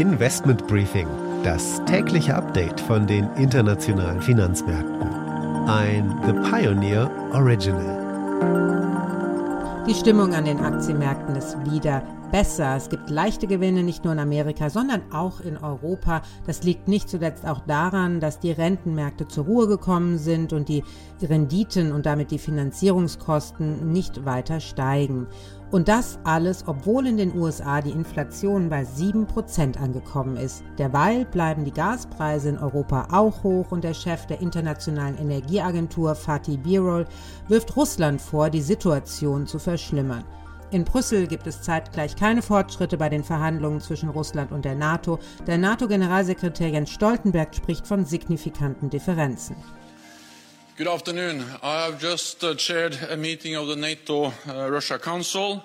Investment Briefing, das tägliche Update von den internationalen Finanzmärkten. Ein The Pioneer Original. Die Stimmung an den Aktienmärkten ist wieder besser. Es gibt leichte Gewinne nicht nur in Amerika, sondern auch in Europa. Das liegt nicht zuletzt auch daran, dass die Rentenmärkte zur Ruhe gekommen sind und die Renditen und damit die Finanzierungskosten nicht weiter steigen. Und das alles, obwohl in den USA die Inflation bei 7% angekommen ist. Derweil bleiben die Gaspreise in Europa auch hoch und der Chef der Internationalen Energieagentur Fatih Birol wirft Russland vor, die Situation zu verschlimmern. In Brüssel gibt es zeitgleich keine Fortschritte bei den Verhandlungen zwischen Russland und der NATO. Der NATO-Generalsekretär Jens Stoltenberg spricht von signifikanten Differenzen. Good afternoon. I have just uh, chaired a meeting of the NATO uh, Russia Council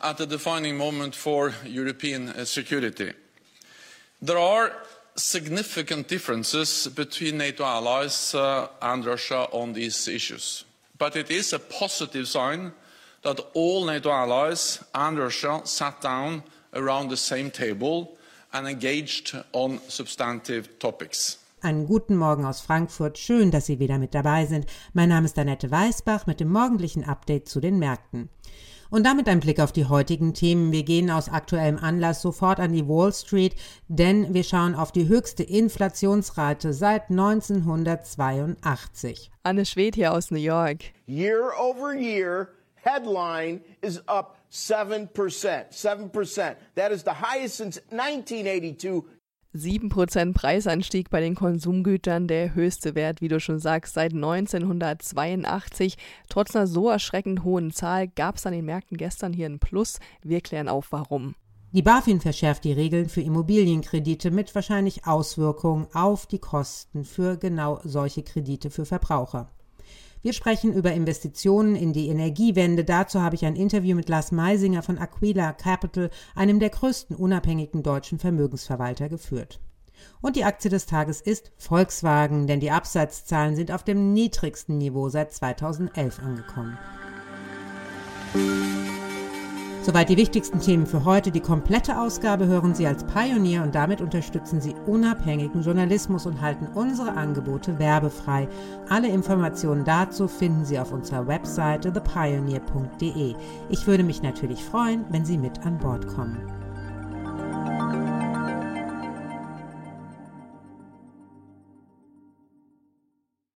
at a defining moment for European uh, security. There are significant differences between NATO allies and Russia on these issues, but it is a positive sign that all NATO allies and Russia sat down around the same table and engaged on substantive topics. Einen guten Morgen aus Frankfurt. Schön, dass Sie wieder mit dabei sind. Mein Name ist Annette Weißbach mit dem morgendlichen Update zu den Märkten. Und damit ein Blick auf die heutigen Themen. Wir gehen aus aktuellem Anlass sofort an die Wall Street, denn wir schauen auf die höchste Inflationsrate seit 1982. Anne Schwed hier aus New York. Year over year, headline is up 7%. 7%. That is the highest since 1982. 7% Preisanstieg bei den Konsumgütern, der höchste Wert, wie du schon sagst, seit 1982. Trotz einer so erschreckend hohen Zahl gab es an den Märkten gestern hier ein Plus. Wir klären auf, warum. Die BaFin verschärft die Regeln für Immobilienkredite mit wahrscheinlich Auswirkungen auf die Kosten für genau solche Kredite für Verbraucher. Wir sprechen über Investitionen in die Energiewende. Dazu habe ich ein Interview mit Lars Meisinger von Aquila Capital, einem der größten unabhängigen deutschen Vermögensverwalter, geführt. Und die Aktie des Tages ist Volkswagen, denn die Absatzzahlen sind auf dem niedrigsten Niveau seit 2011 angekommen. Soweit die wichtigsten Themen für heute. Die komplette Ausgabe hören Sie als Pionier und damit unterstützen Sie unabhängigen Journalismus und halten unsere Angebote werbefrei. Alle Informationen dazu finden Sie auf unserer Webseite thepioneer.de. Ich würde mich natürlich freuen, wenn Sie mit an Bord kommen.